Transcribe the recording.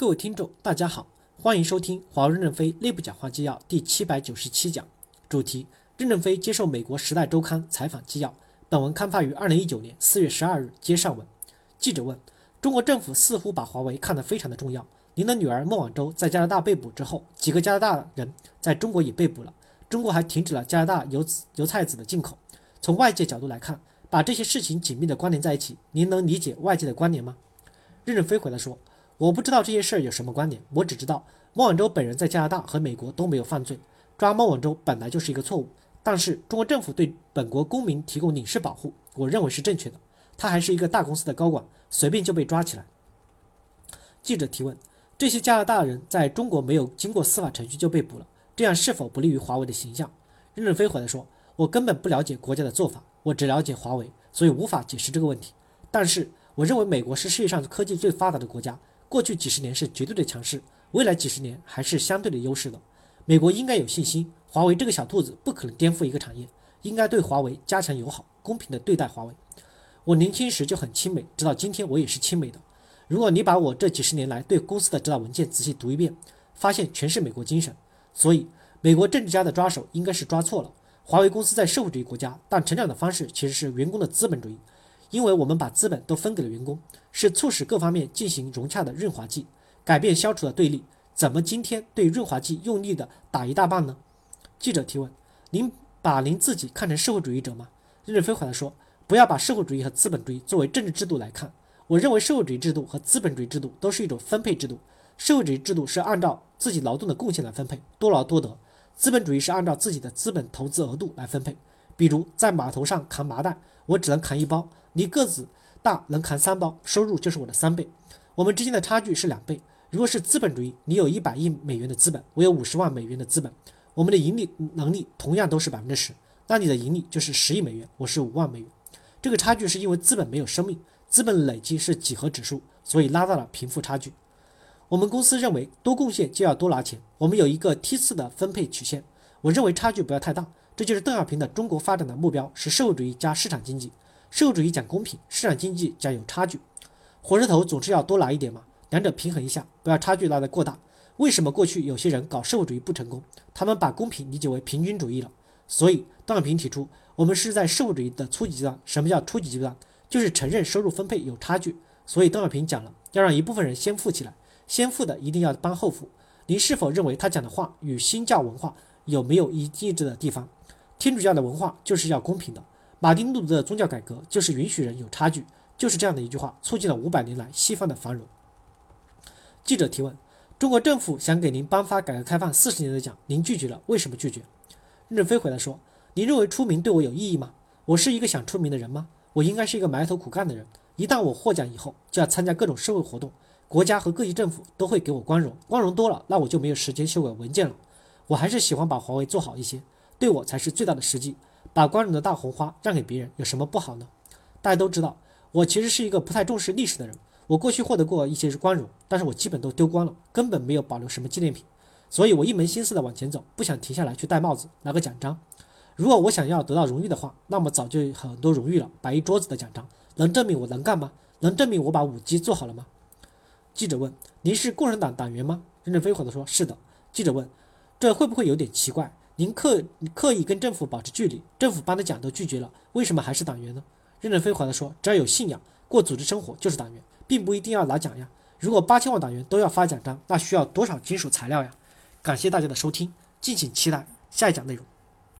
各位听众，大家好，欢迎收听华为任正非内部讲话纪要第七百九十七讲，主题：任正非接受美国《时代周刊》采访纪要。本文刊发于二零一九年四月十二日。接上文，记者问：中国政府似乎把华为看得非常的重要。您的女儿孟晚舟在加拿大被捕之后，几个加拿大人在中国也被捕了，中国还停止了加拿大油油菜籽的进口。从外界角度来看，把这些事情紧密的关联在一起，您能理解外界的关联吗？任正非回答说。我不知道这些事儿有什么关联，我只知道孟晚舟本人在加拿大和美国都没有犯罪，抓孟晚舟本来就是一个错误。但是中国政府对本国公民提供领事保护，我认为是正确的。他还是一个大公司的高管，随便就被抓起来。记者提问：这些加拿大人在中国没有经过司法程序就被捕了，这样是否不利于华为的形象？任正非回答说：我根本不了解国家的做法，我只了解华为，所以无法解释这个问题。但是我认为美国是世界上科技最发达的国家。过去几十年是绝对的强势，未来几十年还是相对的优势的。美国应该有信心，华为这个小兔子不可能颠覆一个产业，应该对华为加强友好，公平的对待华为。我年轻时就很亲美，直到今天我也是亲美的。如果你把我这几十年来对公司的指导文件仔细读一遍，发现全是美国精神。所以，美国政治家的抓手应该是抓错了。华为公司在社会主义国家，但成长的方式其实是员工的资本主义。因为我们把资本都分给了员工，是促使各方面进行融洽的润滑剂，改变消除的对立。怎么今天对润滑剂用力的打一大半呢？记者提问：您把您自己看成社会主义者吗？任正非回答说：不要把社会主义和资本主义作为政治制度来看。我认为社会主义制度和资本主义制度都是一种分配制度。社会主义制度是按照自己劳动的贡献来分配，多劳多得；资本主义是按照自己的资本投资额度来分配。比如在码头上扛麻袋，我只能扛一包。你个子大，能扛三包，收入就是我的三倍，我们之间的差距是两倍。如果是资本主义，你有一百亿美元的资本，我有五十万美元的资本，我们的盈利能力同样都是百分之十，那你的盈利就是十亿美元，我是五万美元。这个差距是因为资本没有生命，资本累积是几何指数，所以拉大了贫富差距。我们公司认为多贡献就要多拿钱，我们有一个梯次的分配曲线，我认为差距不要太大，这就是邓小平的中国发展的目标是社会主义加市场经济。社会主义讲公平，市场经济讲有差距。火车头总是要多拿一点嘛，两者平衡一下，不要差距拉得过大。为什么过去有些人搞社会主义不成功？他们把公平理解为平均主义了。所以邓小平提出，我们是在社会主义的初级阶段。什么叫初级阶段？就是承认收入分配有差距。所以邓小平讲了，要让一部分人先富起来，先富的一定要帮后富。您是否认为他讲的话与新教文化有没有一致的地方？天主教的文化就是要公平的。马丁路德的宗教改革就是允许人有差距，就是这样的一句话，促进了五百年来西方的繁荣。记者提问：中国政府想给您颁发改革开放四十年的奖，您拒绝了，为什么拒绝？任正非回答说：您认为出名对我有意义吗？我是一个想出名的人吗？我应该是一个埋头苦干的人。一旦我获奖以后，就要参加各种社会活动，国家和各级政府都会给我光荣，光荣多了，那我就没有时间修改文件了。我还是喜欢把华为做好一些，对我才是最大的实际。把光荣的大红花让给别人有什么不好呢？大家都知道，我其实是一个不太重视历史的人。我过去获得过一些光荣，但是我基本都丢光了，根本没有保留什么纪念品。所以我一门心思的往前走，不想停下来去戴帽子拿个奖章。如果我想要得到荣誉的话，那么早就有很多荣誉了，摆一桌子的奖章，能证明我能干吗？能证明我把五 G 做好了吗？记者问：“您是共产党党员吗？”任正非回答说：“是的。”记者问：“这会不会有点奇怪？”您刻刻意跟政府保持距离，政府颁的奖都拒绝了，为什么还是党员呢？任正非回答说：“只要有信仰，过组织生活就是党员，并不一定要拿奖呀。如果八千万党员都要发奖章，那需要多少金属材料呀？”感谢大家的收听，敬请期待下一讲内容。